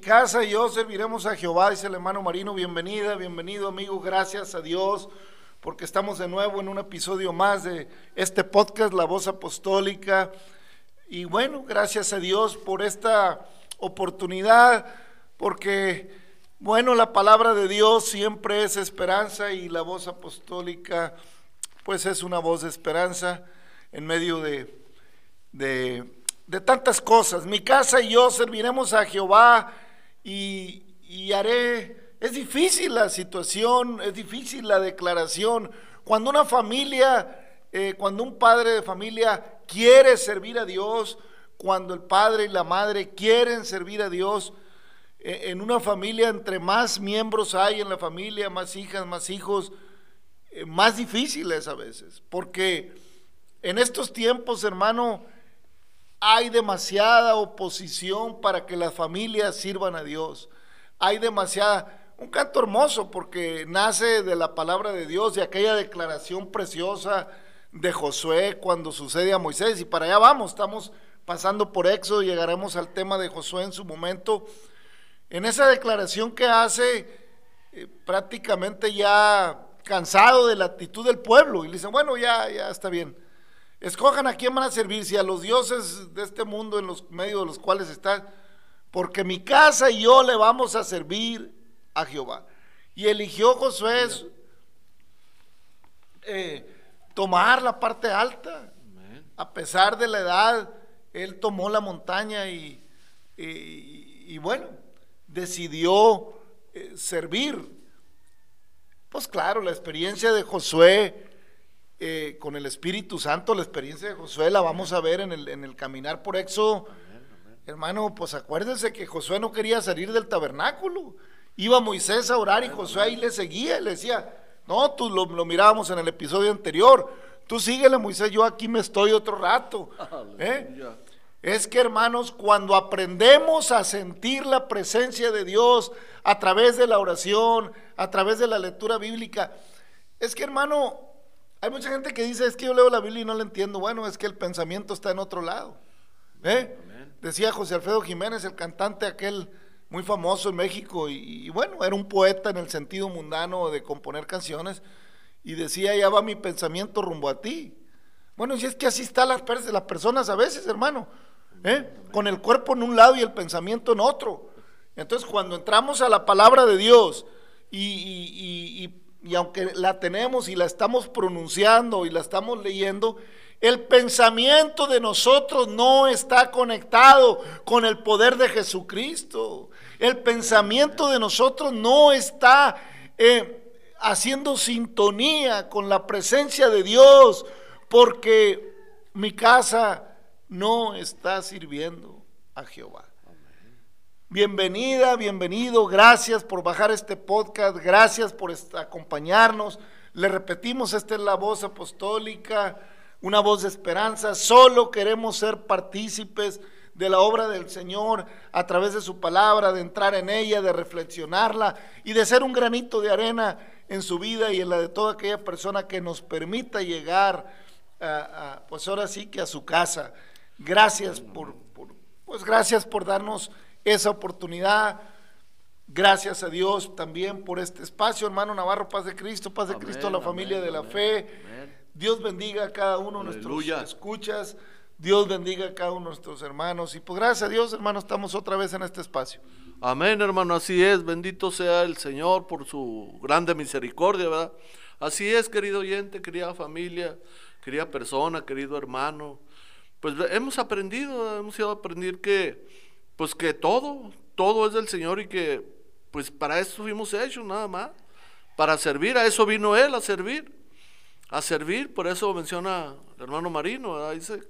casa y yo serviremos a Jehová, dice el hermano Marino. Bienvenida, bienvenido amigo. Gracias a Dios porque estamos de nuevo en un episodio más de este podcast, La Voz Apostólica. Y bueno, gracias a Dios por esta oportunidad, porque bueno, la palabra de Dios siempre es esperanza y la voz apostólica pues es una voz de esperanza en medio de, de, de tantas cosas. Mi casa y yo serviremos a Jehová y, y haré, es difícil la situación, es difícil la declaración. Cuando una familia, eh, cuando un padre de familia quiere servir a Dios, cuando el padre y la madre quieren servir a Dios, eh, en una familia entre más miembros hay en la familia, más hijas, más hijos, eh, más difíciles a veces, porque en estos tiempos, hermano, hay demasiada oposición para que las familias sirvan a Dios. Hay demasiada, un canto hermoso porque nace de la palabra de Dios, de aquella declaración preciosa de Josué cuando sucede a Moisés. Y para allá vamos, estamos pasando por Éxodo, llegaremos al tema de Josué en su momento. En esa declaración que hace, eh, prácticamente ya cansado de la actitud del pueblo, y le dicen, bueno, ya, ya está bien. Escojan a quién van a servir, si a los dioses de este mundo en los medios de los cuales están, porque mi casa y yo le vamos a servir a Jehová. Y eligió Josué eh, tomar la parte alta, a pesar de la edad, él tomó la montaña y, y, y bueno, decidió eh, servir. Pues claro, la experiencia de Josué eh, con el Espíritu Santo, la experiencia de Josué la vamos a ver en el, en el caminar por Éxodo. Hermano, pues acuérdense que Josué no quería salir del tabernáculo. Iba Moisés a orar y Josué ahí le seguía y le decía, no, tú lo, lo mirábamos en el episodio anterior, tú síguele Moisés, yo aquí me estoy otro rato. ¿eh? Es que hermanos, cuando aprendemos a sentir la presencia de Dios a través de la oración, a través de la lectura bíblica, es que hermano, hay mucha gente que dice, es que yo leo la Biblia y no la entiendo. Bueno, es que el pensamiento está en otro lado. ¿eh? Decía José Alfredo Jiménez, el cantante aquel muy famoso en México, y, y bueno, era un poeta en el sentido mundano de componer canciones, y decía, ya va mi pensamiento rumbo a ti. Bueno, y es que así están las, las personas a veces, hermano, ¿eh? con el cuerpo en un lado y el pensamiento en otro. Entonces, cuando entramos a la palabra de Dios y, y- y- y- aunque la tenemos y la estamos pronunciando y la estamos leyendo, El pensamiento de nosotros no está conectado con el poder de Jesucristo. El pensamiento de nosotros no está eh, haciendo sintonía con la presencia de Dios, porque mi casa no está sirviendo a Jehová. Bienvenida, bienvenido, gracias por bajar este podcast, gracias por acompañarnos. Le repetimos, esta es la voz apostólica, una voz de esperanza. Solo queremos ser partícipes de la obra del Señor a través de su palabra, de entrar en ella, de reflexionarla y de ser un granito de arena en su vida y en la de toda aquella persona que nos permita llegar, a, pues ahora sí que a su casa. Gracias por, pues gracias por darnos esa oportunidad. Gracias a Dios también por este espacio, hermano Navarro, paz de Cristo, paz de Cristo a la familia de la fe. Dios bendiga a cada uno de nuestros escuchas. Dios bendiga a cada uno de nuestros hermanos. Y pues gracias a Dios, hermano, estamos otra vez en este espacio. Amén, hermano, así es. Bendito sea el Señor por su grande misericordia, ¿verdad? Así es, querido oyente, querida familia, querida persona, querido hermano. Pues hemos aprendido, hemos ido a aprender que, pues que todo, todo es del Señor y que, pues para eso fuimos hechos, nada más. Para servir, a eso vino Él, a servir. A servir, por eso menciona el hermano Marino, ¿verdad? Dice,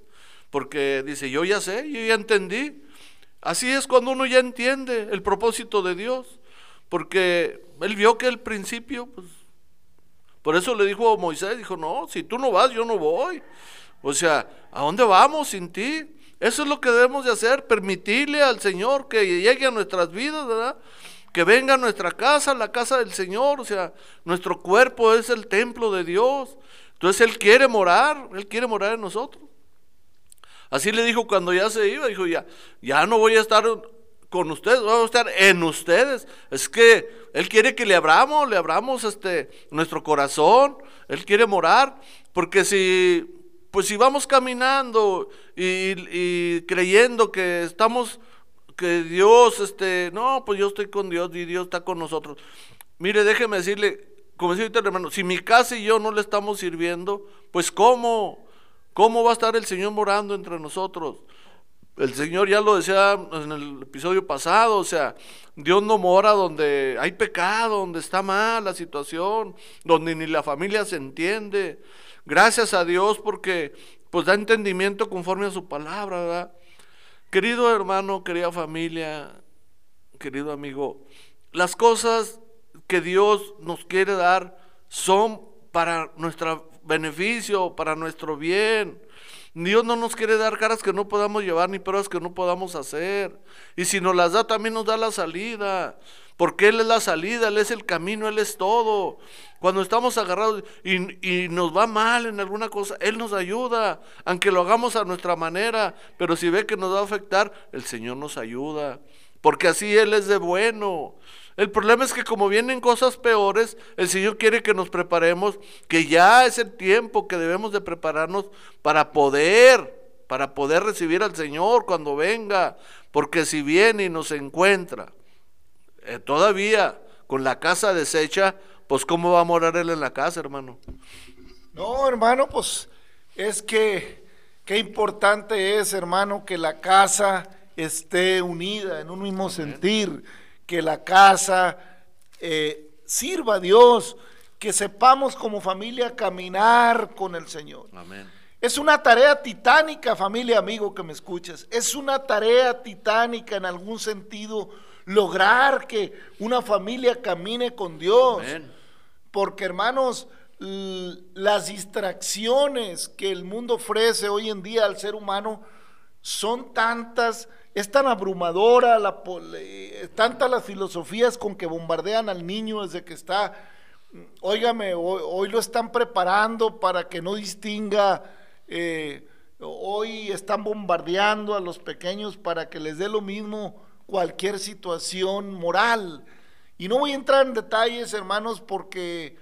porque dice, yo ya sé, yo ya entendí. Así es cuando uno ya entiende el propósito de Dios, porque él vio que el principio, pues, por eso le dijo a Moisés, dijo, no, si tú no vas, yo no voy. O sea, ¿a dónde vamos sin ti? Eso es lo que debemos de hacer, permitirle al Señor que llegue a nuestras vidas, ¿verdad? Que venga a nuestra casa, la casa del Señor, o sea, nuestro cuerpo es el templo de Dios. Entonces Él quiere morar, Él quiere morar en nosotros. Así le dijo cuando ya se iba, dijo, ya, ya no voy a estar con ustedes, voy a estar en ustedes. Es que Él quiere que le abramos, le abramos este, nuestro corazón, Él quiere morar, porque si, pues si vamos caminando y, creyendo que estamos, que Dios, este, no, pues yo estoy con Dios y Dios está con nosotros. Mire, déjeme decirle, como decía hermano, si mi casa y yo no le estamos sirviendo, pues ¿cómo? ¿Cómo va a estar el Señor morando entre nosotros? El Señor ya lo decía en el episodio pasado, o sea, Dios no mora donde hay pecado, donde está mal la situación, donde ni la familia se entiende. Gracias a Dios porque pues da entendimiento conforme a su palabra. Querido hermano, querida familia, querido amigo, las cosas que Dios nos quiere dar son para nuestra beneficio, para nuestro bien. Dios no nos quiere dar caras que no podamos llevar ni pruebas que no podamos hacer. Y si nos las da, también nos da la salida. Porque Él es la salida, Él es el camino, Él es todo. Cuando estamos agarrados y, y, nos va mal en alguna cosa, Él nos ayuda, aunque lo hagamos a nuestra manera. Pero si ve que nos va a afectar, el Señor nos ayuda. Porque así Él es de bueno. El problema es que como vienen cosas peores, el Señor quiere que nos preparemos, que ya es el tiempo que debemos de prepararnos para poder, para poder recibir al Señor cuando venga, porque si viene y nos encuentra eh, todavía con la casa deshecha, pues cómo va a morar Él en la casa, hermano. No, hermano, pues es que qué importante es, hermano, que la casa esté unida en un mismo sentir que la casa eh, sirva a Dios, que sepamos como familia caminar con el Señor. Es una tarea titánica, familia, amigo que me escuchas. Es una tarea titánica en algún sentido lograr que una familia camine con Dios. Porque hermanos, las distracciones que el mundo ofrece hoy en día al ser humano son tantas es tan abrumadora, la, tantas las filosofías con que bombardean al niño desde que está, óigame, hoy, lo están preparando para que no distinga, eh, hoy están bombardeando a los pequeños para que les dé lo mismo cualquier situación moral. Y no voy a entrar en detalles, hermanos, porque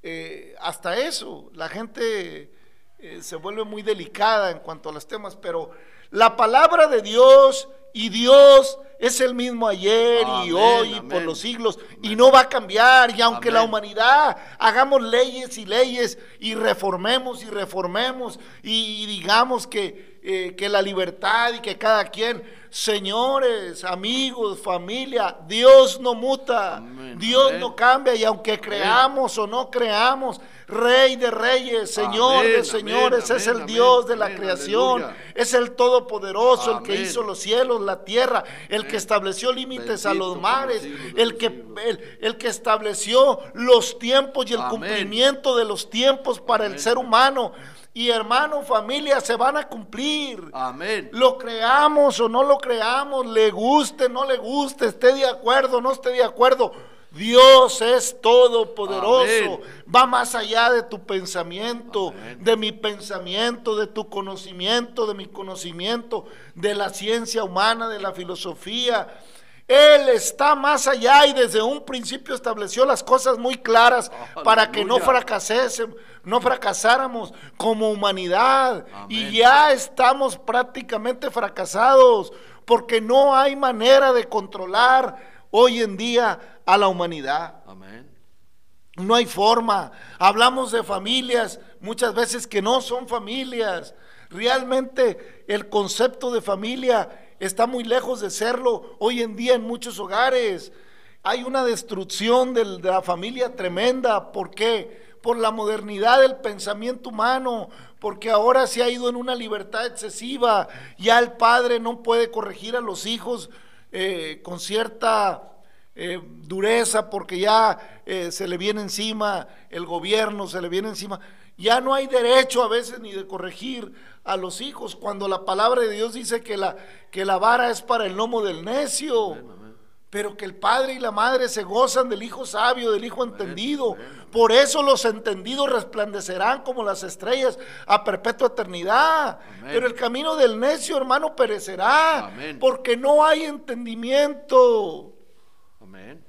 eh, hasta eso, la gente eh, se vuelve muy delicada en cuanto a los temas, pero la palabra de Dios y Dios es el mismo ayer y Amén, hoy y por los siglos y no va a cambiar. Y aunque la humanidad hagamos leyes y leyes y reformemos y reformemos y, digamos que, eh, que la libertad y que cada quien, señores, amigos, familia, Dios no muta, Amén, Dios amén. no cambia y aunque creamos o no creamos, Rey de reyes, Señor de señores, es el Dios de la creación, aleluya. es el Todopoderoso, el que hizo los cielos, la tierra, el que estableció límites a Bendito los mares, el que, el, el que estableció los tiempos y el cumplimiento de los tiempos para el ser humano. Y hermano, familia, se van a cumplir. Amén. Lo creamos o no lo creamos, le guste, no le guste, esté de acuerdo, no esté de acuerdo. Dios es todopoderoso, Amén. va más allá de tu pensamiento, Amén. de mi pensamiento, de tu conocimiento, de mi conocimiento, de la ciencia humana, de la filosofía. Él está más allá y desde un principio estableció las cosas muy claras para que no Aleluya. No fracasáramos como humanidad. Y ya estamos prácticamente fracasados porque no hay manera de controlar hoy en día a la humanidad. Amén. No hay forma. Hablamos de familias muchas veces que no son familias. Realmente el concepto de familia está muy lejos de serlo hoy en día en muchos hogares. Hay una destrucción de la familia tremenda. ¿Por qué? Por la modernidad del pensamiento humano, porque ahora se ha ido en una libertad excesiva. Ya el padre no puede corregir a los hijos eh, con cierta eh, dureza porque ya eh, se le viene encima el gobierno, se le viene encima. Ya no hay derecho a veces ni de corregir a los hijos cuando la palabra de Dios dice que la, que la vara es para el lomo del necio. Pero que el padre y la madre se gozan del hijo sabio, del hijo entendido. Por eso los entendidos resplandecerán como las estrellas a perpetua eternidad. Amén. Pero el camino del necio, hermano, perecerá. Amén. Porque no hay entendimiento. Amén.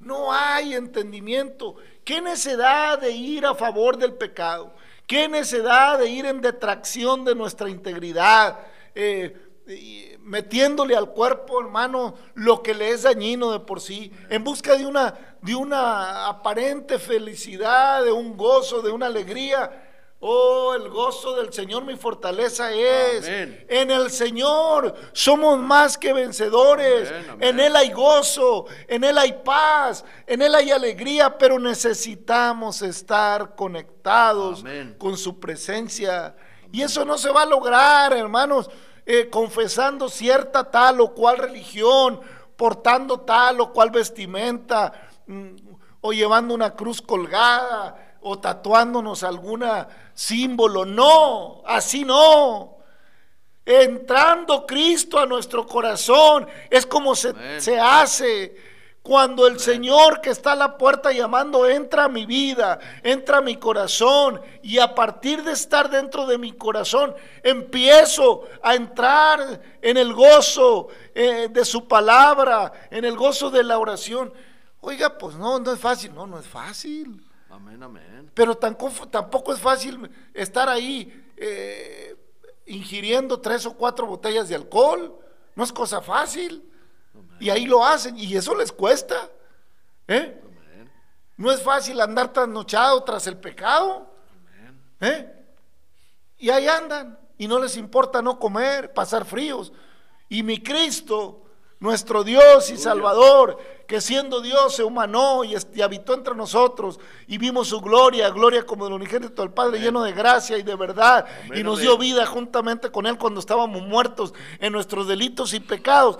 No hay entendimiento. ¿Qué necesidad de ir a favor del pecado? ¿Qué necesidad de ir en detracción de nuestra integridad? Eh, metiéndole al cuerpo, hermano, lo que le es dañino de por sí, en busca de una, de una aparente felicidad, de un gozo, de una alegría. Oh, el gozo del Señor mi fortaleza es. Amén. En el Señor somos más que vencedores. Amén, amén. En Él hay gozo, en Él hay paz, en Él hay alegría, pero necesitamos estar conectados con su presencia. Y eso no se va a lograr, hermanos, eh, confesando cierta tal o cual religión, portando tal o cual vestimenta, mm, o llevando una cruz colgada, o tatuándonos alguna símbolo. No, así no. Entrando Cristo a nuestro corazón es como se, se hace. Cuando el Señor que está a la puerta llamando entra a mi vida, entra a mi corazón y a partir de estar dentro de mi corazón empiezo a entrar en el gozo eh, de su palabra, en el gozo de la oración. Oiga, pues no, no es fácil, no, no es fácil. Amén, amén. Pero tampoco, tampoco es fácil estar ahí eh, ingiriendo tres o cuatro botellas de alcohol. No es cosa fácil. Y ahí lo hacen y eso les cuesta. ¿eh? No es fácil andar trasnochado tras el pecado. ¿eh? Y ahí andan y no les importa no comer, pasar fríos. Y mi Cristo, nuestro Dios y Salvador, que siendo Dios se humanó y, y habitó entre nosotros y vimos su gloria, gloria como del unigénito del Padre, Amén. lleno de gracia y de verdad, Amén, y nos dio vida juntamente con Él cuando estábamos muertos en nuestros delitos y pecados.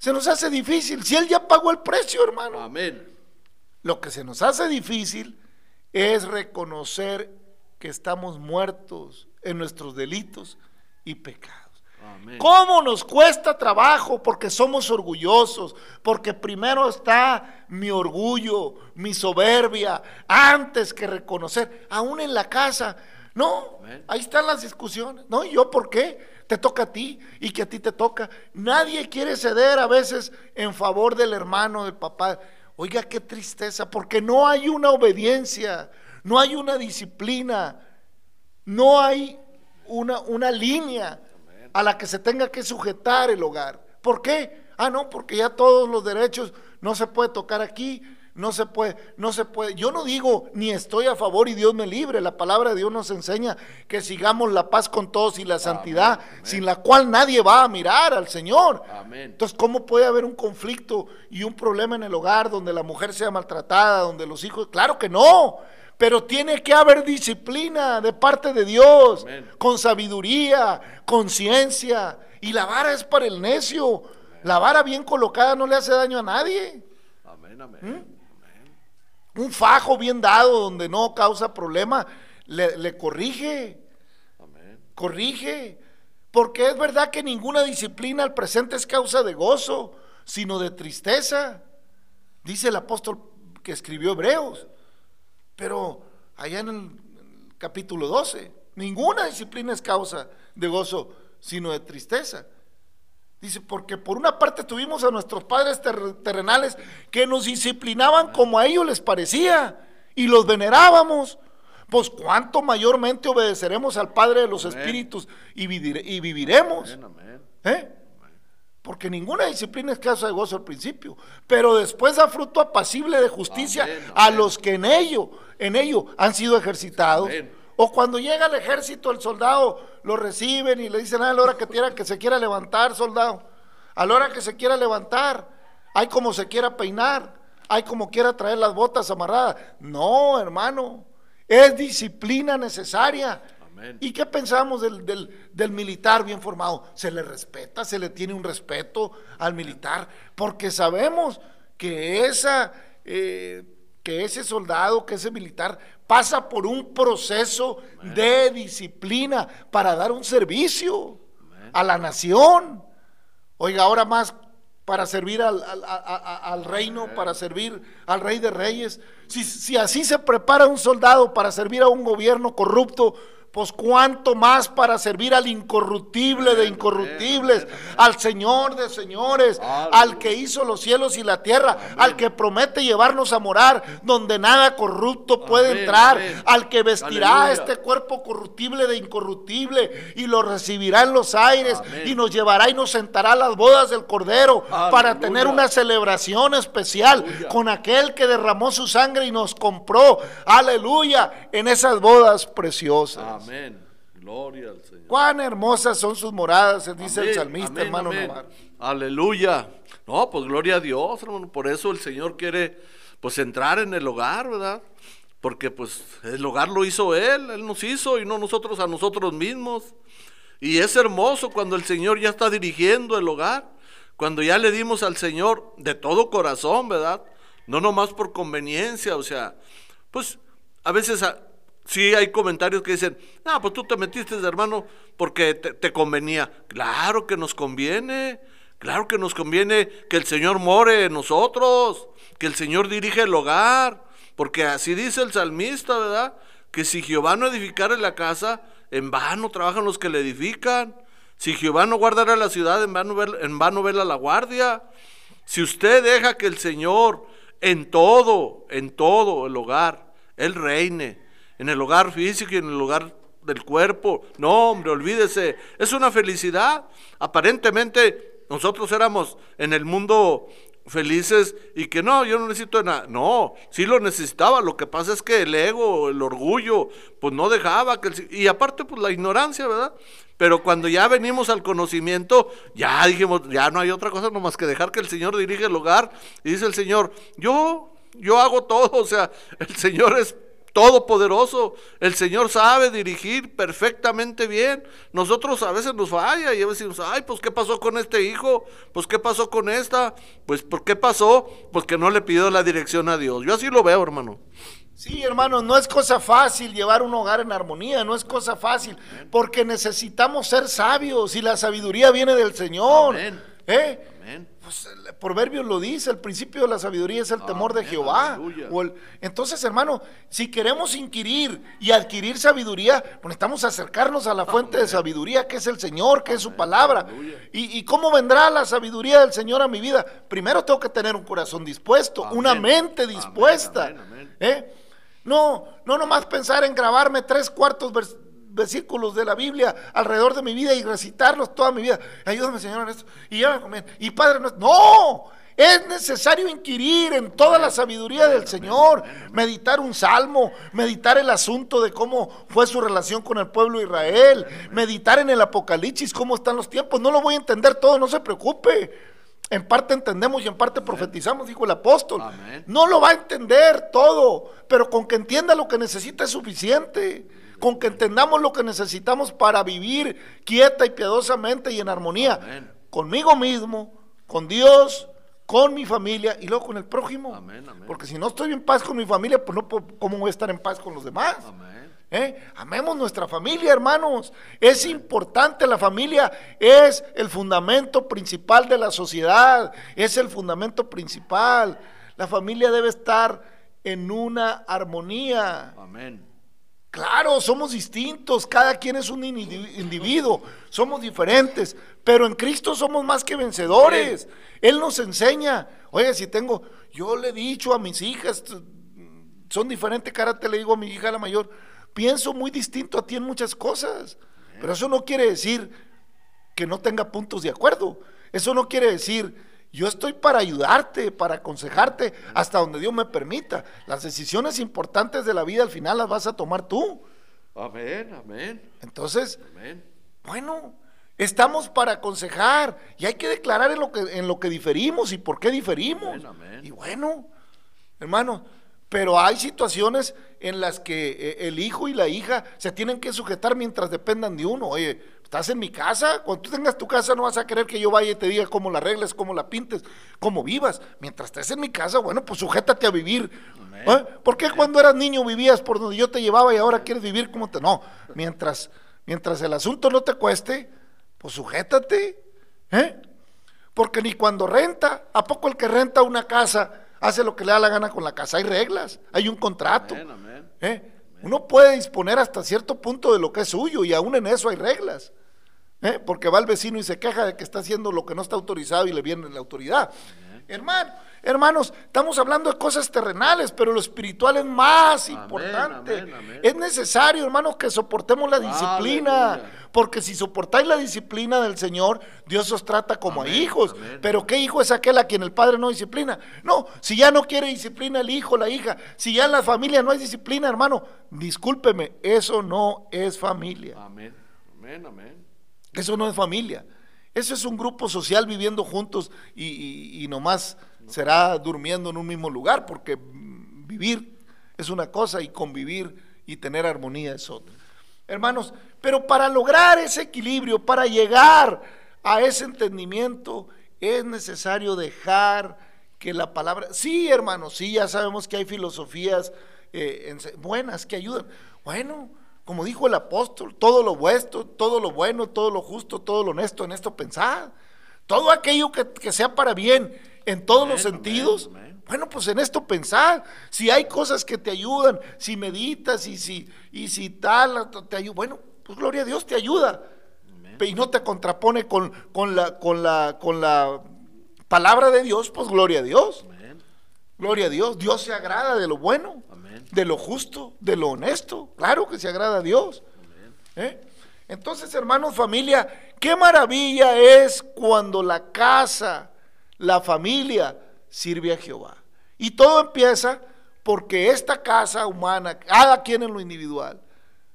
Se nos hace difícil, si Él ya pagó el precio, hermano. Amén. Lo que se nos hace difícil es reconocer que estamos muertos en nuestros delitos y pecados. Amén. ¿Cómo nos cuesta trabajo? Porque somos orgullosos, porque primero está mi orgullo, mi soberbia, antes que reconocer, aún en la casa. No, Amén. ahí están las discusiones. No, ¿y yo por qué? Te toca a ti y que a ti te toca. Nadie quiere ceder a veces en favor del hermano, del papá. Oiga, qué tristeza, porque no hay una obediencia, no hay una disciplina, no hay una, una línea a la que se tenga que sujetar el hogar. ¿Por qué? Ah, no, porque ya todos los derechos no se puede tocar aquí, no se puede, no se puede. Yo no digo ni estoy a favor y Dios me libre. La palabra de Dios nos enseña que sigamos la paz con todos y la santidad, sin la cual nadie va a mirar al Señor. Amén. Entonces, ¿cómo puede haber un conflicto y un problema en el hogar donde la mujer sea maltratada, donde los hijos? Claro que no. Pero tiene que haber disciplina de parte de Dios, con sabiduría, con ciencia. Y la vara es para el necio. La vara bien colocada no le hace daño a nadie. Amén, amén. ¿Mm? Un fajo bien dado donde no causa problema, le, le corrige, Amén. corrige. Porque es verdad que ninguna disciplina al presente es causa de gozo, sino de tristeza. Dice el apóstol que escribió Hebreos. Pero allá en el, en el capítulo 12, ninguna disciplina es causa de gozo, sino de tristeza. Dice, porque por una parte tuvimos a nuestros padres ter- terrenales que nos disciplinaban como a ellos les parecía y los venerábamos. Pues cuánto mayormente obedeceremos al Padre de los Amén. Espíritus y, vivire- y viviremos. Amén, amén. ¿Eh? Porque ninguna disciplina es causa de gozo al principio, pero después da fruto apacible de justicia a los que en ello, en ello han sido ejercitados. O cuando llega el ejército, el soldado lo reciben y le dicen "Ah, a la hora que quiera que se quiera levantar, soldado. A la hora que se quiera levantar, hay como se quiera peinar, hay como quiera traer las botas amarradas. No, hermano, es disciplina necesaria. Amén. ¿Y qué pensamos del, del- del militar bien formado? Se le respeta, se le tiene un respeto al militar, porque sabemos que, esa, eh, que ese soldado, que ese militar pasa por un proceso de disciplina para dar un servicio a la nación. Oiga, ahora más para servir al, al- reino, para servir al rey de reyes. Si, si así se prepara un soldado para servir a un gobierno corrupto, pues cuánto más para servir al incorruptible de incorruptibles, al Señor de señores, al que hizo los cielos y la tierra, al que promete llevarnos a morar donde nada corrupto puede entrar, al que vestirá este cuerpo corruptible de incorruptible y lo recibirá en los aires y nos llevará y nos sentará a las bodas del Cordero para tener una celebración especial con aquel que derramó su sangre y nos compró, aleluya, en esas bodas preciosas. Amén. Gloria al Señor. Cuán hermosas son sus moradas, dice el salmista, amén, hermano amén. Aleluya. No, pues gloria a Dios, hermano. Por eso el Señor quiere, pues, entrar en el hogar, ¿verdad? Porque, pues, el hogar lo hizo Él, Él nos hizo y no nosotros a nosotros mismos. Y es hermoso cuando el Señor ya está dirigiendo el hogar, cuando ya le dimos al Señor de todo corazón, ¿verdad? No nomás por conveniencia, o sea, pues a veces sí hay comentarios que dicen, ah, pues tú te metiste, hermano, porque te, convenía. Claro que nos conviene, claro que nos conviene que el Señor more en nosotros, que el Señor dirige el hogar, porque así dice el salmista, ¿verdad? Que si Jehová no edificare la casa, en vano trabajan los que le edifican. Si Jehová no guardara la ciudad, en vano, en vano vela la guardia. Si usted deja que el Señor en todo, en todo el hogar, Él reine, en el hogar físico y en el hogar del cuerpo, no, hombre, olvídese, es una felicidad. Aparentemente nosotros éramos en el mundo felices y que no, yo no necesito nada. No, sí lo necesitaba. Lo que pasa es que el ego, el orgullo, pues no dejaba que el, y aparte pues la ignorancia, ¿verdad? Pero cuando ya venimos al conocimiento, ya dijimos, ya no hay otra cosa nomás que dejar que el Señor dirige el hogar. Y dice el Señor, yo, yo hago todo, o sea, el Señor es todopoderoso. El Señor sabe dirigir perfectamente bien. Nosotros a veces nos falla y a veces decimos, ay, pues ¿qué pasó con este hijo? Pues ¿qué pasó con esta? Pues ¿por qué pasó? Pues que no le pidió la dirección a Dios. Yo así lo veo, hermano. Sí, hermano, no es cosa fácil llevar un hogar en armonía, no es cosa fácil, porque necesitamos ser sabios y la sabiduría viene del Señor. Amén. ¿Eh? Pues el Proverbio lo dice, el principio de la sabiduría es el temor de Jehová. aleluya. O el- entonces, hermano, si queremos inquirir y adquirir sabiduría, pues necesitamos acercarnos a la fuente de sabiduría, que es el Señor, que es su palabra. ¿Y, y cómo vendrá la sabiduría del Señor a mi vida? Primero tengo que tener un corazón dispuesto, Amén. una mente dispuesta. Amén, amén, amén. ¿eh? No, no nomás pensar en grabarme tres cuartos vers- versículos de la Biblia alrededor de mi vida y recitarlos toda mi vida. Ayúdame, Señor, en esto. Y ya me comen. Y Padre, no, no, es necesario inquirir en toda la sabiduría del Señor, meditar un salmo, meditar el asunto de cómo fue su relación con el pueblo de Israel, meditar en el Apocalipsis, cómo están los tiempos. No lo voy a entender todo, no se preocupe. En parte entendemos y en parte profetizamos, dijo el apóstol. No lo va a entender todo, pero con que entienda lo que necesita es suficiente. Con que entendamos lo que necesitamos para vivir quieta y piadosamente y en armonía. Amén. Conmigo mismo, con Dios, con mi familia y luego con el prójimo. Amén, amén. Porque si no estoy en paz con mi familia, pues no, ¿cómo voy a estar en paz con los demás? Amén. ¿Eh? Amemos nuestra familia, hermanos. Es importante, la familia es el fundamento principal de la sociedad, es el fundamento principal. La familia debe estar en una armonía. Amén. Claro, somos distintos, cada quien es un indi- individuo, somos diferentes, pero en Cristo somos más que vencedores. Él nos enseña. Oye, si tengo, yo le he dicho a mis hijas, son diferente carácter, le digo a mi hija la mayor, pienso muy distinto a ti en muchas cosas, pero eso no quiere decir que no tenga puntos de acuerdo. Eso no quiere decir, yo estoy para ayudarte, para aconsejarte, hasta donde Dios me permita. Las decisiones importantes de la vida al final las vas a tomar tú. Amén. Amén. Entonces, Amén. bueno, estamos para aconsejar y hay que declarar en lo que, en lo que diferimos y por qué diferimos. Amén, amén. Y bueno, hermano, pero hay situaciones en las que eh, el hijo y la hija se tienen que sujetar mientras dependan de uno. Oye, estás en mi casa, cuando tú tengas tu casa no vas a querer que yo vaya y te diga cómo la arregles, cómo la pintes, cómo vivas. Mientras estés en mi casa, bueno, pues sujétate a vivir. ¿Eh? ¿Por qué cuando eras niño vivías por donde yo te llevaba y ahora quieres vivir como te... No, mientras, mientras el asunto no te cueste, pues sujétate. ¿eh? Porque ni cuando renta, ¿a poco el que renta una casa hace lo que le da la gana con la casa? Hay reglas, hay un contrato. Amén. Amén. ¿eh? Uno puede disponer hasta cierto punto de lo que es suyo y aún en eso hay reglas. ¿Eh? Porque va el vecino y se queja de que está haciendo lo que no está autorizado y le viene la autoridad. Hermano, hermanos, estamos hablando de cosas terrenales, pero lo espiritual es más Amén, importante. amén, amén. Es necesario, hermanos, que soportemos la disciplina. Aleluya. Porque si soportáis la disciplina del Señor, Dios os trata como a hijos. Pero ¿qué hijo es aquel a quien el padre no disciplina? No, si ya no quiere disciplina el hijo, la hija, si ya en la familia no hay disciplina, hermano, discúlpeme, eso no es familia. Amén. Amén. Amén. Eso no es familia. Eso es un grupo social viviendo juntos y, y- y nomás será durmiendo en un mismo lugar, porque vivir es una cosa y convivir y tener armonía es otra. Hermanos, pero para lograr ese equilibrio, para llegar a ese entendimiento, es necesario dejar que la palabra, sí hermanos, sí, ya sabemos que hay filosofías eh, buenas que ayudan. Bueno, como dijo el apóstol, todo lo vuestro, todo lo bueno, todo lo justo, todo lo honesto, en esto pensad. Todo aquello que, que sea para bien en todos los sentidos. amén, amén. Bueno, pues en esto pensad. Si hay cosas que te ayudan, si meditas y si, y si tal, te ayuda, bueno, pues gloria a Dios te ayuda. Y no te contrapone con, con, la, con, la, con la palabra de Dios, pues gloria a Dios. Gloria a Dios. Dios se agrada de lo bueno, Amén. de lo justo, de lo honesto. Claro que se agrada a Dios. Amén. ¿Eh? Entonces, hermanos, familia, qué maravilla es cuando la casa, la familia sirve a Jehová. Y todo empieza porque esta casa humana, cada quien en lo individual,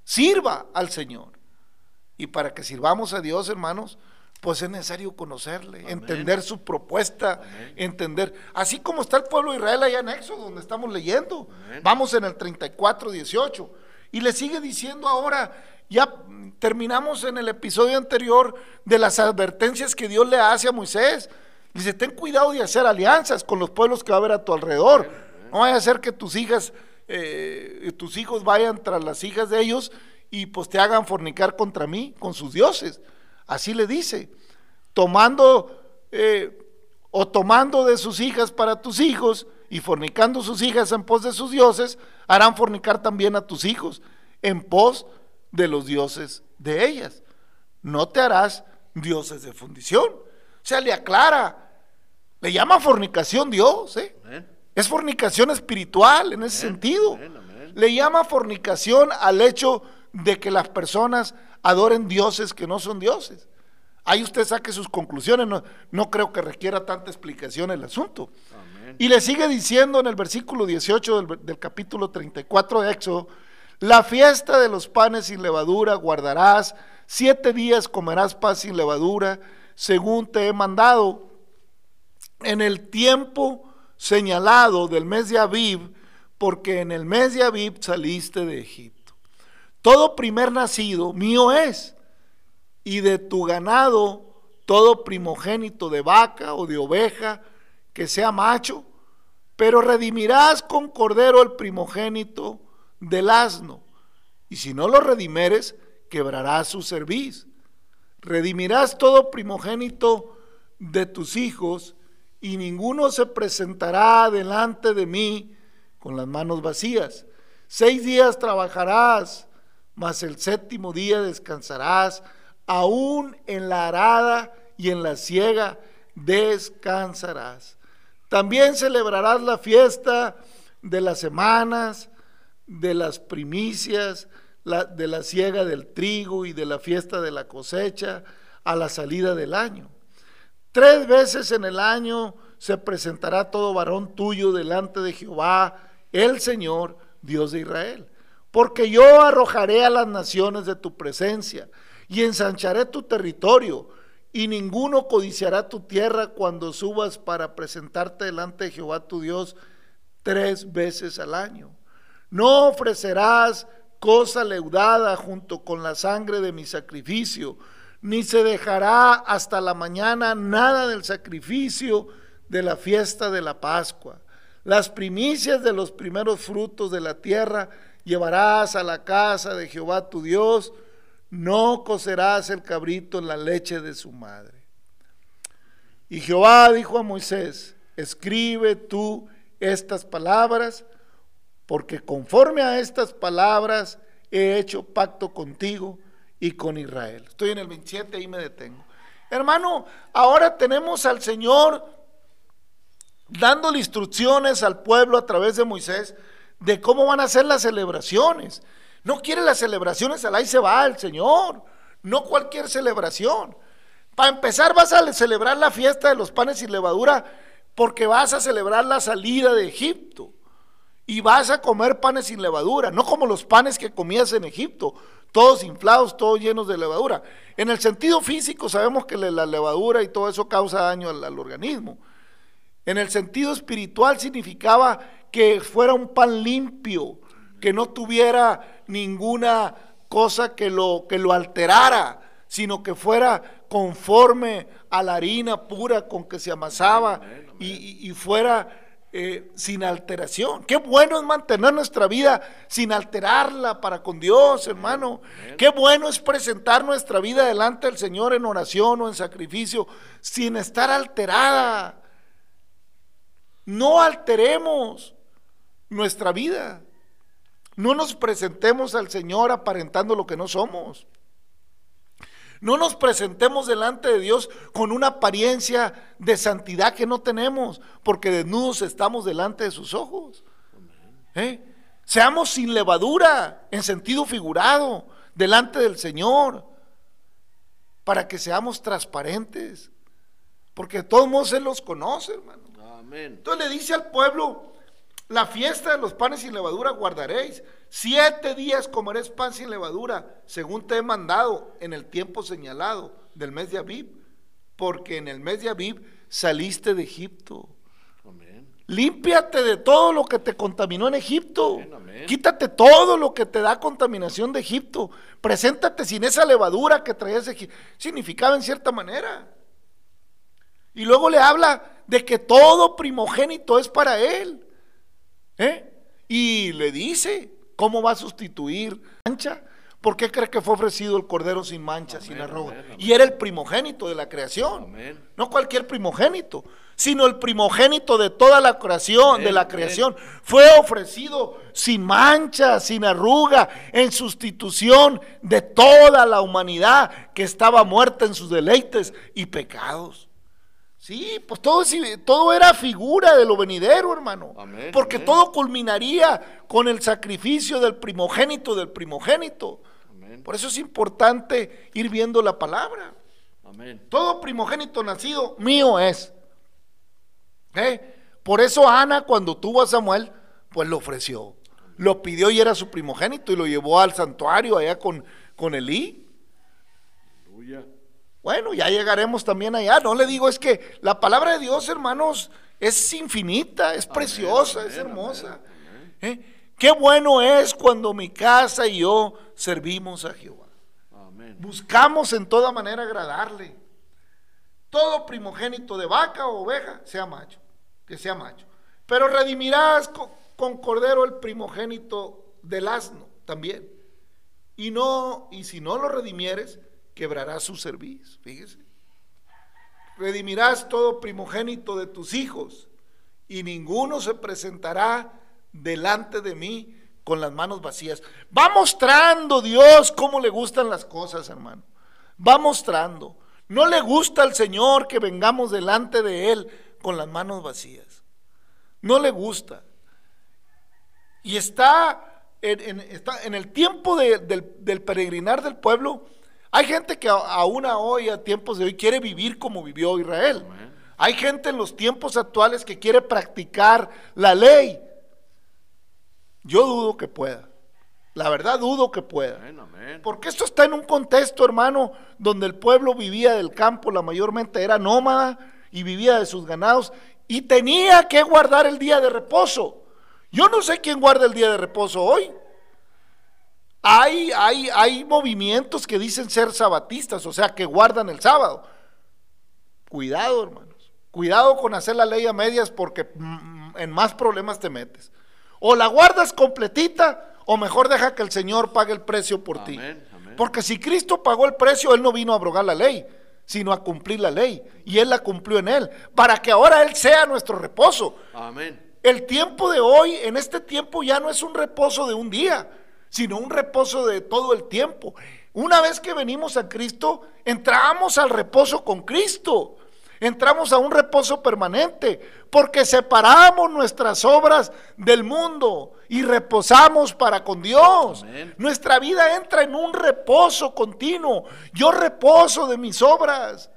sirva al Señor. Y para que sirvamos a Dios, hermanos, pues es necesario conocerle, Amén. entender su propuesta, Amén. entender. Así como está el pueblo de Israel allá en Éxodo, donde estamos leyendo. Amén. Vamos en el 34, 18. Y le sigue diciendo ahora, ya terminamos en el episodio anterior de las advertencias que Dios le hace a Moisés. Dice, ten cuidado de hacer alianzas con los pueblos que va a haber a tu alrededor. No vaya a ser que tus hijas, eh, tus hijos vayan tras las hijas de ellos y pues te hagan fornicar contra mí, con sus dioses. Así le dice, tomando eh, o tomando de sus hijas para tus hijos y fornicando sus hijas en pos de sus dioses, harán fornicar también a tus hijos en pos de los dioses de ellas. No te harás dioses de fundición. O sea, le aclara, le llama fornicación Dios, ¿eh? Es fornicación espiritual en ese Amén, sentido. amén, amén. Le llama fornicación al hecho de que las personas adoren dioses que no son dioses. Ahí usted saque sus conclusiones, no, no creo que requiera tanta explicación el asunto. Y le sigue diciendo en el versículo 18 del, del capítulo 34 de Éxodo, la fiesta de los panes sin levadura guardarás, siete días comerás pan sin levadura, según te he mandado. En el tiempo señalado del mes de Aviv, porque en el mes de Aviv saliste de Egipto. Todo primer nacido mío es, y de tu ganado todo primogénito de vaca o de oveja que sea macho, pero redimirás con cordero el primogénito del asno, y si no lo redimeres, quebrarás su cerviz. Redimirás todo primogénito de tus hijos, y ninguno se presentará delante de mí con las manos vacías. Seis días trabajarás, mas el séptimo día descansarás, aún en la arada y en la siega descansarás. También celebrarás la fiesta de las semanas, de las primicias, de la siega del trigo y de la fiesta de la cosecha a la salida del año. Tres veces en el año se presentará todo varón tuyo delante de Jehová, el Señor, Dios de Israel. Porque yo arrojaré a las naciones de tu presencia y ensancharé tu territorio, y ninguno codiciará tu tierra cuando subas para presentarte delante de Jehová tu Dios tres veces al año. No ofrecerás cosa leudada junto con la sangre de mi sacrificio, ni se dejará hasta la mañana nada del sacrificio de la fiesta de la Pascua. Las primicias de los primeros frutos de la tierra llevarás a la casa de Jehová tu Dios, no cocerás el cabrito en la leche de su madre. Y Jehová dijo a Moisés, escribe tú estas palabras, porque conforme a estas palabras he hecho pacto contigo y con Israel. Estoy en el 27, ahí me detengo. Hermano, ahora tenemos al Señor dándole instrucciones al pueblo a través de Moisés de cómo van a ser las celebraciones. No quiere las celebraciones, al ahí se va el Señor, no cualquier celebración. Para empezar vas a celebrar la fiesta de los panes sin levadura porque vas a celebrar la salida de Egipto y vas a comer panes sin levadura, no como los panes que comías en Egipto, todos inflados, todos llenos de levadura. En el sentido físico sabemos que la levadura y todo eso causa daño al, organismo. En el sentido espiritual significaba que fuera un pan limpio, que no tuviera ninguna cosa que lo, que lo alterara, sino que fuera conforme a la harina pura con que se amasaba y fuera eh, sin alteración. Qué bueno es mantener nuestra vida sin alterarla para con Dios, hermano. Qué bueno es presentar nuestra vida delante del Señor en oración o en sacrificio sin estar alterada. No alteremos nuestra vida. No nos presentemos al Señor aparentando lo que no somos. No nos presentemos delante de Dios con una apariencia de santidad que no tenemos, porque desnudos estamos delante de sus ojos. ¿Eh? Seamos sin levadura, en sentido figurado, delante del Señor, para que seamos transparentes, porque de todos modos Él los conoce, hermano. Entonces le dice al pueblo, la fiesta de los panes sin levadura guardaréis. Siete días comeréis pan sin levadura, según te he mandado en el tiempo señalado del mes de Aviv, porque en el mes de Aviv saliste de Egipto. Límpiate de todo lo que te contaminó en Egipto. Quítate todo lo que te da contaminación de Egipto. Preséntate sin esa levadura que traías de Egipto. Significaba en cierta manera. Y luego le habla de que todo primogénito es para él. ¿Eh? Y le dice, ¿cómo va a sustituir mancha? ¿Por qué cree que fue ofrecido el cordero sin mancha, sin arruga? Y era el primogénito de la creación. No cualquier primogénito, sino el primogénito de toda la creación, de la creación. Fue ofrecido sin mancha, sin arruga, en sustitución de toda la humanidad que estaba muerta en sus deleites y pecados. Sí, pues todo, todo era figura de lo venidero, hermano. porque todo culminaría con el sacrificio del primogénito del primogénito. Amén. Por eso es importante ir viendo la palabra. Amén. Todo primogénito nacido mío es. ¿Eh? Por eso Ana cuando tuvo a Samuel, pues lo ofreció. Lo pidió y era su primogénito y lo llevó al santuario allá con, con Elí. Bueno, ya llegaremos también allá. No le digo, es que la palabra de Dios, hermanos, es infinita, es preciosa, amén, es hermosa. amén, ¿Eh? Qué bueno es cuando mi casa y yo servimos a Jehová. Buscamos en toda manera agradarle. Todo primogénito de vaca o oveja sea macho, que sea macho. Pero redimirás con, con cordero el primogénito del asno también. Y no, y si no lo redimieres, quebrarás su servicio. Fíjese. Redimirás todo primogénito de tus hijos, y ninguno se presentará delante de mí con las manos vacías. Va mostrando Dios cómo le gustan las cosas, hermano. Va mostrando. No le gusta al Señor que vengamos delante de Él con las manos vacías. No le gusta. Y está en, el tiempo de- del, del peregrinar del pueblo. Hay gente que aún a hoy, a tiempos de hoy, quiere vivir como vivió Israel. Hay gente en los tiempos actuales que quiere practicar la ley. Yo dudo que pueda. La verdad dudo que pueda. Amén, amén. Porque esto está en un contexto, hermano, donde el pueblo vivía del campo, la mayormente era nómada y vivía de sus ganados y tenía que guardar el día de reposo. Yo no sé quién guarda el día de reposo hoy. Hay, hay, hay movimientos que dicen ser sabatistas, o sea, que guardan el sábado. Cuidado, hermanos. Cuidado con hacer la ley a medias porque mm, en más problemas te metes. O la guardas completita o mejor deja que el Señor pague el precio por ti. Amén. Porque si Cristo pagó el precio, Él no vino a abrogar la ley, sino a cumplir la ley. Y Él la cumplió en Él, para que ahora Él sea nuestro reposo. Amén. El tiempo de hoy, en este tiempo, ya no es un reposo de un día, sino un reposo de todo el tiempo. Una vez que venimos a Cristo, entramos al reposo con Cristo. Entramos a un reposo permanente, porque separamos nuestras obras del mundo y reposamos para con Dios. Amén. Nuestra vida entra en un reposo continuo. Yo reposo de mis obras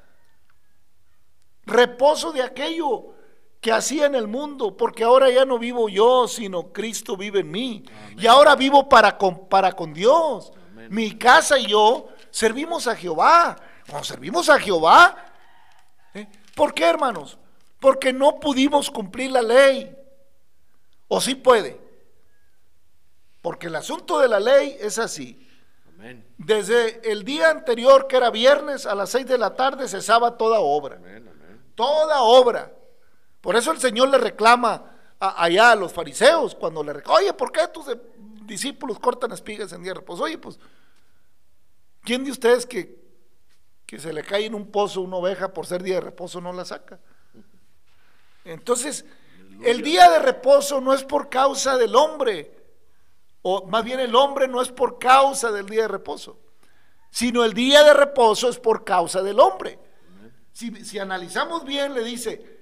reposo de aquello que hacía en el mundo, porque ahora ya no vivo yo, sino Cristo vive en mí. Y ahora vivo para con, para con Dios. Amén. Mi casa y yo servimos a Jehová. Cuando servimos a Jehová, ¿eh? ¿por qué hermanos? Porque no pudimos cumplir la ley. ¿O sí puede? Porque el asunto de la ley es así. Amén. Desde el día anterior, que era viernes, a las seis de la tarde cesaba toda obra toda obra. Por eso el Señor le reclama a- allá a los fariseos cuando le reclama, oye, ¿por qué tus discípulos cortan espigas en día de reposo? Oye, pues, ¿quién de ustedes que, que se le cae en un pozo una oveja por ser día de reposo no la saca? Entonces, el día de reposo no es por causa del hombre, o más bien el hombre no es por causa del día de reposo, sino el día de reposo es por causa del hombre. Si, si analizamos bien, le dice,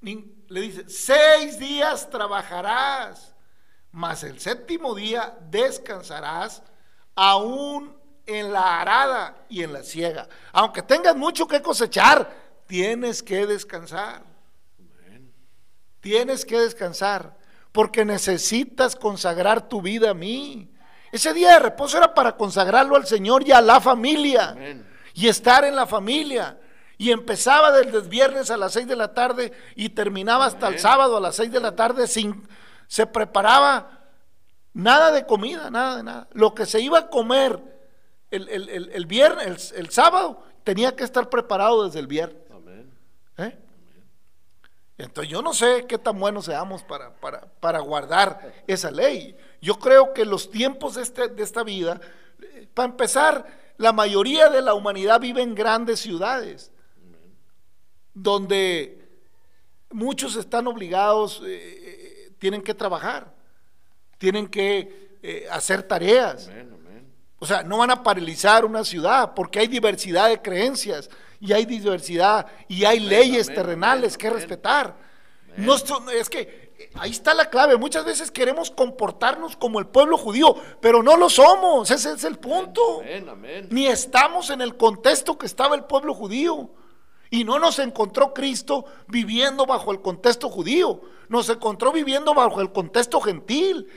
le dice, seis días trabajarás, mas el séptimo día descansarás aún en la arada y en la siega. Aunque tengas mucho que cosechar, tienes que descansar. Tienes que descansar, porque necesitas consagrar tu vida a mí. Ese día de reposo era para consagrarlo al Señor y a la familia y estar en la familia. Y empezaba desde el viernes a las 6 de la tarde y terminaba hasta el sábado a las 6 de la tarde sin se preparaba nada de comida, nada de nada. Lo que se iba a comer el, el- el- el viernes, el, sábado, tenía que estar preparado desde el viernes. Amén. ¿eh? Entonces yo no sé qué tan buenos seamos para, para, para guardar esa ley. Yo creo que los tiempos de, este- de esta vida, eh, para empezar, la mayoría de la humanidad vive en grandes ciudades, donde muchos están obligados, eh, eh, tienen que trabajar, tienen que eh, hacer tareas. O sea, no van a paralizar una ciudad porque hay diversidad de creencias y hay diversidad y hay leyes terrenales que respetar. No, es que ahí está la clave. Muchas veces queremos comportarnos como el pueblo judío, pero no lo somos. Ese es el punto. Ni estamos en el contexto que estaba el pueblo judío. Y no nos encontró Cristo viviendo bajo el contexto judío. Nos encontró viviendo bajo el contexto gentil.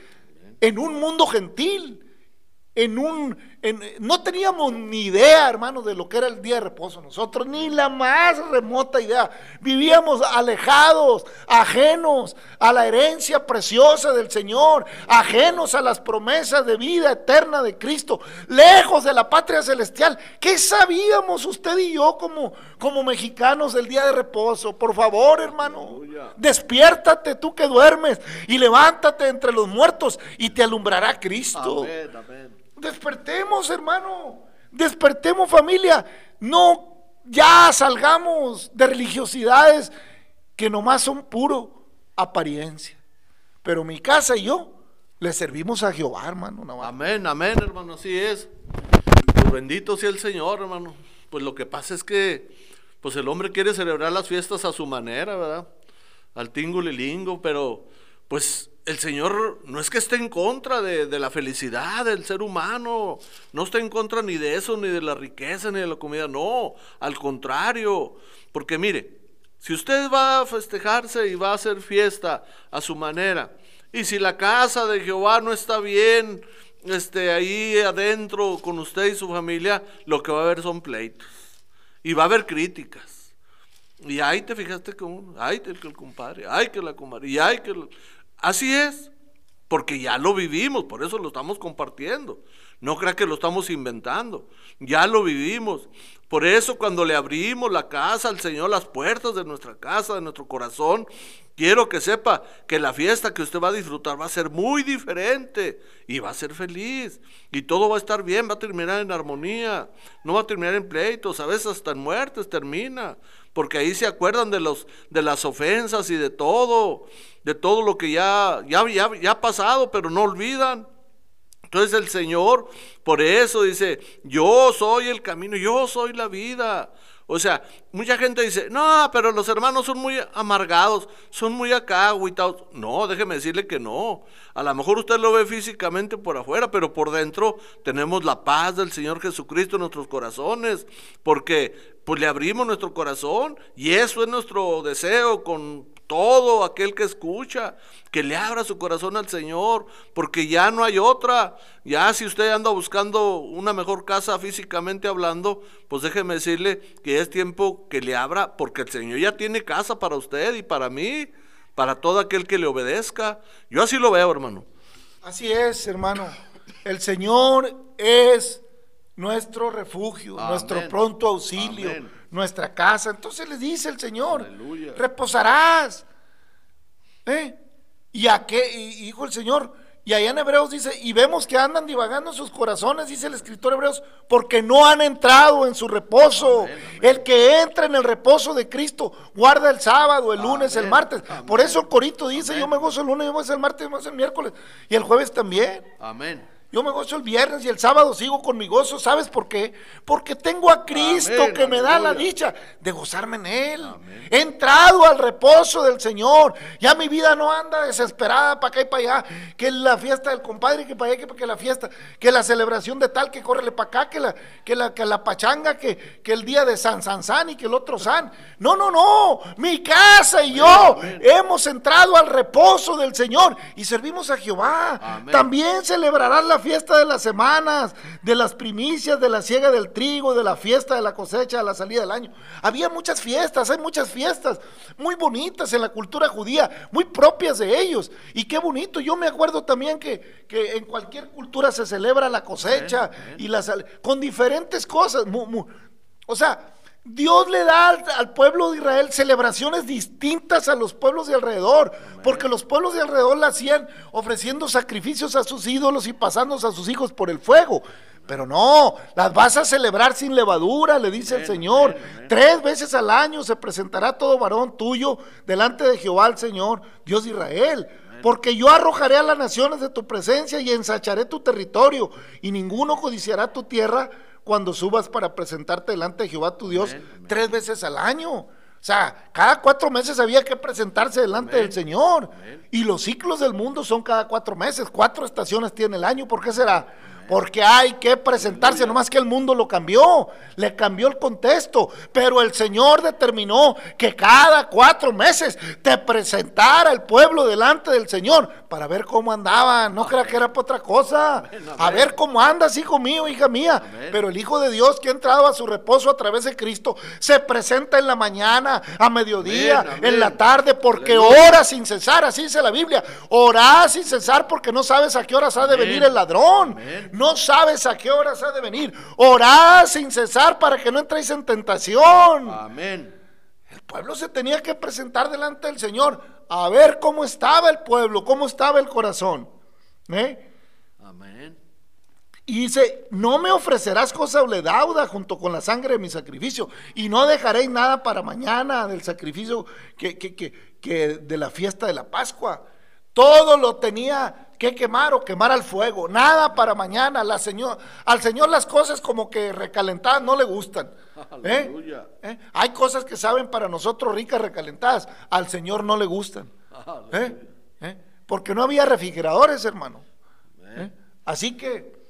En un mundo gentil. En un, en- no teníamos ni idea, hermano, de lo que era el día de reposo. Nosotros ni la más remota idea. Vivíamos alejados, ajenos a la herencia preciosa del Señor, ajenos a las promesas de vida eterna de Cristo, lejos de la patria celestial. ¿Qué sabíamos usted y yo como, como mexicanos del día de reposo? Por favor, hermano, despiértate tú que duermes y levántate entre los muertos y te alumbrará Cristo. Amén, amén. Despertemos, hermano. Despertemos, familia. No, ya salgamos de religiosidades que nomás son puro apariencia. Pero mi casa y yo le servimos a Jehová, hermano. Amén, amén, hermano, así es. Bendito sea el Señor, hermano. Pues lo que pasa es que, pues el hombre quiere celebrar las fiestas a su manera, ¿verdad? Al tingo lilingo, pero pues el Señor no es que esté en contra de, de la felicidad del ser humano, no está en contra ni de eso, ni de la riqueza, ni de la comida, no, al contrario, porque mire, si usted va a festejarse y va a hacer fiesta a su manera, y si la casa de Jehová no está bien, este, ahí adentro con usted y su familia, lo que va a haber son pleitos. Y va a haber críticas. Y ahí te fijaste que uno, ay que el compadre, ay que la comadre, y ay que... el- Así es, porque ya lo vivimos, por eso lo estamos compartiendo. No crea que lo estamos inventando, ya lo vivimos. Por eso cuando le abrimos la casa al Señor, las puertas de nuestra casa, de nuestro corazón, quiero que sepa que la fiesta que usted va a disfrutar va a ser muy diferente y va a ser feliz. Y todo va a estar bien, va a terminar en armonía, no va a terminar en pleitos, a veces hasta en muertes termina, porque ahí se acuerdan de, los, de las ofensas y de todo, de todo lo que ya, ya, ya, ya ha pasado, pero no olvidan. Entonces el Señor, por eso dice, yo soy el camino, yo soy la vida. O sea, mucha gente dice, no, pero los hermanos son muy amargados, son muy acá, agüitados. No, déjeme decirle que no. A lo mejor usted lo ve físicamente por afuera, pero por dentro tenemos la paz del Señor Jesucristo en nuestros corazones, porque pues le abrimos nuestro corazón y eso es nuestro deseo con todo aquel que escucha, que le abra su corazón al Señor, porque ya no hay otra. Ya si usted anda buscando una mejor casa físicamente hablando, pues déjeme decirle que es tiempo que le abra, porque el Señor ya tiene casa para usted y para mí, para todo aquel que le obedezca. Yo así lo veo, hermano. Así es, hermano. El Señor es nuestro refugio, Amén. nuestro pronto auxilio, Amén. Nuestra casa. Entonces le dice el Señor, Aleluya. reposarás. ¿Eh? Y a qué, y dijo el Señor, y allá en Hebreos dice, y vemos que andan divagando en sus corazones, dice el escritor Hebreos, porque no han entrado en su reposo. El que entra en el reposo de Cristo, guarda el sábado, el lunes, el martes. Por eso el corito dice, yo me gozo el lunes, yo me gozo el martes, yo me gozo el miércoles, y el jueves también. Amén. Yo me gozo el viernes y el sábado sigo con mi gozo. ¿Sabes por qué? Porque tengo a Cristo Amén, que me da la dicha de gozarme en Él. Amén. He entrado al reposo del Señor. Ya mi vida no anda desesperada para acá y para allá. Que la fiesta del compadre, que para allá, que para que la fiesta, que la celebración de tal, que córrele para acá, que la, que la, que la pachanga, que, que el día de San San San y que el otro San. No, no, no. Mi casa y yo Amén. hemos entrado al reposo del Señor y servimos a Jehová. También celebrarás la fiesta de las semanas, de las primicias, de la siega del trigo, de la fiesta de la cosecha, de la salida del año. Había muchas fiestas, hay muchas fiestas muy bonitas en la cultura judía, muy propias de ellos. Y qué bonito, yo me acuerdo también que, que en cualquier cultura se celebra la cosecha y la sal- con diferentes cosas. mu- mu- o sea, Dios le da al, al pueblo de Israel celebraciones distintas a los pueblos de alrededor, porque los pueblos de alrededor la hacían ofreciendo sacrificios a sus ídolos y pasándose a sus hijos por el fuego. Pero no, las vas a celebrar sin levadura, le dice el Señor. amén. Tres veces al año se presentará todo varón tuyo delante de Jehová el Señor, Dios de Israel. Porque yo arrojaré a las naciones de tu presencia y ensacharé tu territorio, y ninguno codiciará tu tierra cuando subas para presentarte delante de Jehová tu Dios Amén, amén. tres veces al año. O sea, cada cuatro meses había que presentarse delante del Señor. Y los ciclos del mundo son cada cuatro meses. Cuatro estaciones tiene el año. ¿Por qué será? Porque hay que presentarse, no más que el mundo lo cambió, le cambió el contexto, pero el Señor determinó que cada cuatro meses te presentara el pueblo delante del Señor para ver cómo andaban, no crea que era por otra cosa, a ver cómo andas, hijo mío, hija mía, pero el Hijo de Dios que ha entrado a su reposo a través de Cristo se presenta en la mañana, a mediodía, en la tarde, porque ora sin cesar, así dice la Biblia, ora sin cesar porque no sabes a qué horas ha de venir el ladrón no sabes a qué horas ha de venir. Orad sin cesar para que no entréis en tentación. Amén. El pueblo se tenía que presentar delante del Señor a ver cómo estaba el pueblo, cómo estaba el corazón. ¿Eh? Amén. Y dice, no me ofrecerás cosa dauda junto con la sangre de mi sacrificio, y no dejaréis nada para mañana del sacrificio que, que, que, que de la fiesta de la Pascua. Todo lo tenía que quemar o quemar al fuego. Nada para mañana. La señor, al Señor las cosas como que recalentadas no le gustan. ¿Eh? ¿Eh? Hay cosas que saben para nosotros ricas recalentadas. Al Señor no le gustan. ¿Eh? Porque no había refrigeradores, hermano. Así que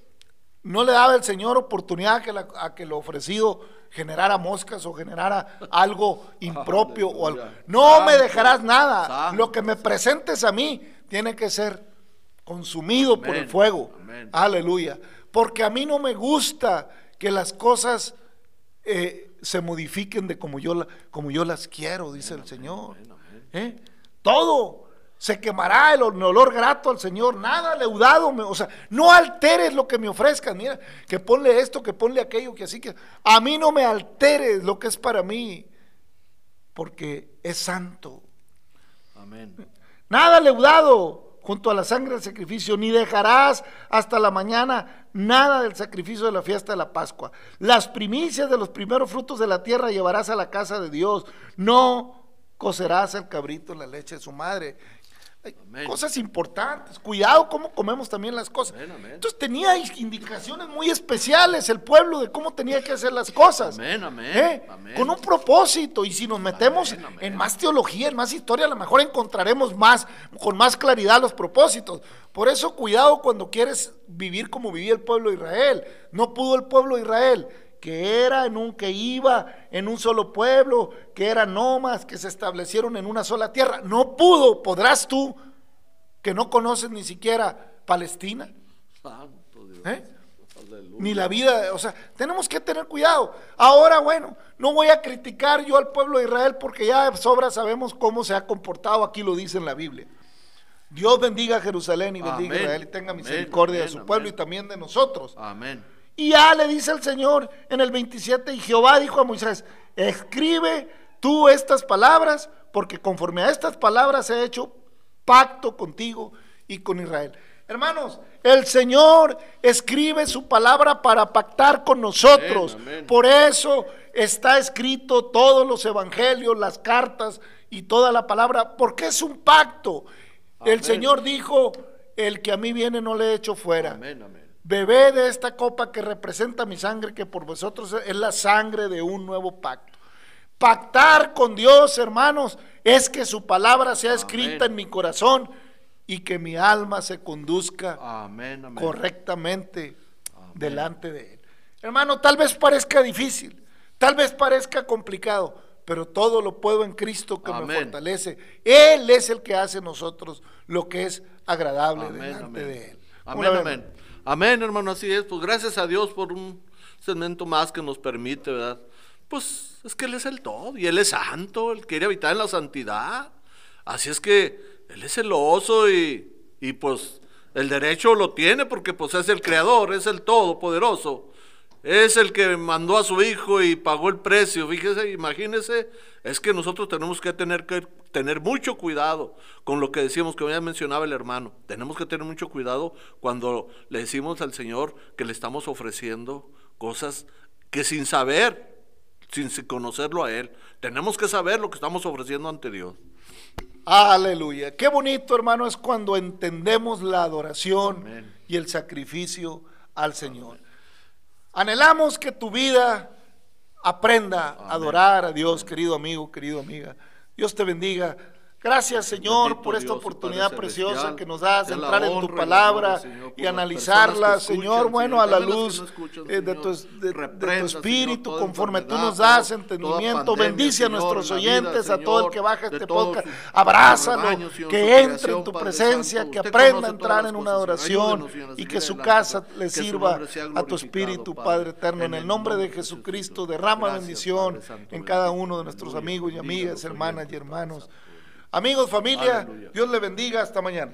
no le daba el Señor oportunidad a que, a que lo ofrecido generara moscas o generara algo impropio o algo. No me dejarás nada. Lo que me presentes a mí tiene que ser consumido por el fuego. Aleluya. Porque a mí no me gusta que las cosas eh, se modifiquen de como yo, como yo las quiero, dice el Señor. ¿Eh? Todo se quemará el olor grato al Señor, nada leudado, o sea, no alteres lo que me ofrezcan, mira, que ponle esto, que ponle aquello, que así que a mí no me alteres lo que es para mí, porque es santo. Amén. Nada leudado junto a la sangre del sacrificio, ni dejarás hasta la mañana nada del sacrificio de la fiesta de la Pascua. Las primicias de los primeros frutos de la tierra llevarás a la casa de Dios. No cocerás el cabrito en la leche de su madre cosas importantes. Cuidado cómo comemos también las cosas. Entonces tenía indicaciones muy especiales el pueblo de cómo tenía que hacer las cosas. ¿Eh? Con un propósito. Y si nos metemos en más teología, en más historia, a lo mejor encontraremos más, con más claridad los propósitos. Por eso cuidado cuando quieres vivir como vivía el pueblo de Israel. No pudo el pueblo de Israel que era en un que iba en un solo pueblo, que eran nómadas, que se establecieron en una sola tierra. No pudo, podrás tú, que no conoces ni siquiera Palestina. Santo Dios. ¿Eh? Ni la vida, o sea, tenemos que tener cuidado. Ahora, bueno, no voy a criticar yo al pueblo de Israel porque ya de sobra sabemos cómo se ha comportado, aquí lo dice en la Biblia. Dios bendiga a Jerusalén y bendiga a Israel y tenga misericordia de su pueblo y también de nosotros. Amén. Y ya le dice el Señor en el 27, y Jehová dijo a Moisés, escribe tú estas palabras, porque conforme a estas palabras he hecho pacto contigo y con Israel. Hermanos, el Señor escribe su palabra para pactar con nosotros. Por eso está escrito todos los evangelios, las cartas y toda la palabra, porque es un pacto. El Señor dijo, el que a mí viene no le he hecho fuera. Amén, amén. Bebé de esta copa que representa mi sangre, que por vosotros es la sangre de un nuevo pacto. Pactar con Dios, hermanos, es que su palabra sea escrita en mi corazón y que mi alma se conduzca correctamente delante de Él. Hermano, tal vez parezca difícil, tal vez parezca complicado, pero todo lo puedo en Cristo que me fortalece. Él es el que hace nosotros lo que es agradable delante de Él. Amén, amén. Amén, hermano, así es. Pues gracias a Dios por un segmento más que nos permite, ¿verdad? Pues es que Él es el todo y Él es santo, Él quiere habitar en la santidad. Así es que Él es celoso y, y pues el derecho lo tiene porque pues es el creador, es el todopoderoso. Es el que mandó a su hijo y pagó el precio. Fíjese, imagínese, es que nosotros tenemos que tener que tener mucho cuidado con lo que decimos, que ya mencionaba el hermano. Tenemos que tener mucho cuidado cuando le decimos al Señor que le estamos ofreciendo cosas que sin saber, sin conocerlo a Él, tenemos que saber lo que estamos ofreciendo ante Dios. Aleluya. Qué bonito, hermano, es cuando entendemos la adoración y el sacrificio al Señor. Anhelamos que tu vida aprenda a adorar a Dios, querido amigo, querido amiga. Dios te bendiga. Gracias, Señor, Bendito por esta Dios, oportunidad preciosa celestial, que nos das de entrar en tu la palabra Señor, y analizarla, Señor, bueno, a la luz escuchan, eh, de, tu, de- de tu espíritu, conforme tú nos das entendimiento. Bendice a nuestros vida, oyentes, a todo el que baja este podcast. Abrázalo, que entre en tu Padre presencia, Santo. que aprenda a entrar en una cosas. oración Ayúdenos, Señor, a y que su casa le sirva a tu espíritu, Padre. Eterno. En el nombre de Jesucristo, derrama bendición en cada uno de nuestros amigos y amigas, hermanas y hermanos. Amigos, familia, Aleluya. Dios le bendiga. Hasta mañana.